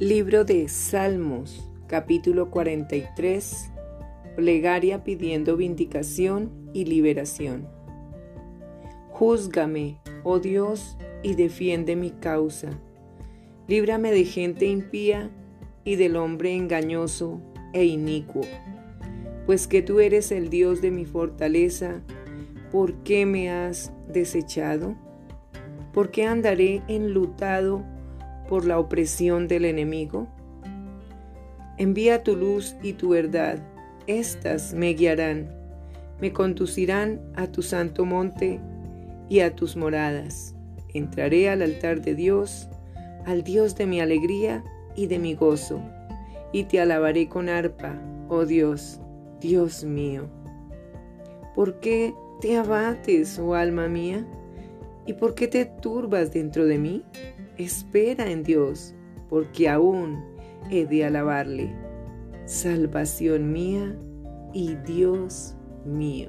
Libro de Salmos, capítulo 43. Plegaria pidiendo vindicación y liberación. Júzgame, oh Dios, y defiende mi causa. Líbrame de gente impía y del hombre engañoso e inicuo. Pues que tú eres el Dios de mi fortaleza, ¿por qué me has desechado? ¿Por qué andaré enlutado? Por la opresión del enemigo? Envía tu luz y tu verdad, éstas me guiarán, me conducirán a tu santo monte y a tus moradas. Entraré al altar de Dios, al Dios de mi alegría y de mi gozo, y te alabaré con arpa, oh Dios, Dios mío. ¿Por qué te abates, oh alma mía? ¿Y por qué te turbas dentro de mí? Espera en Dios, porque aún he de alabarle. Salvación mía y Dios mío.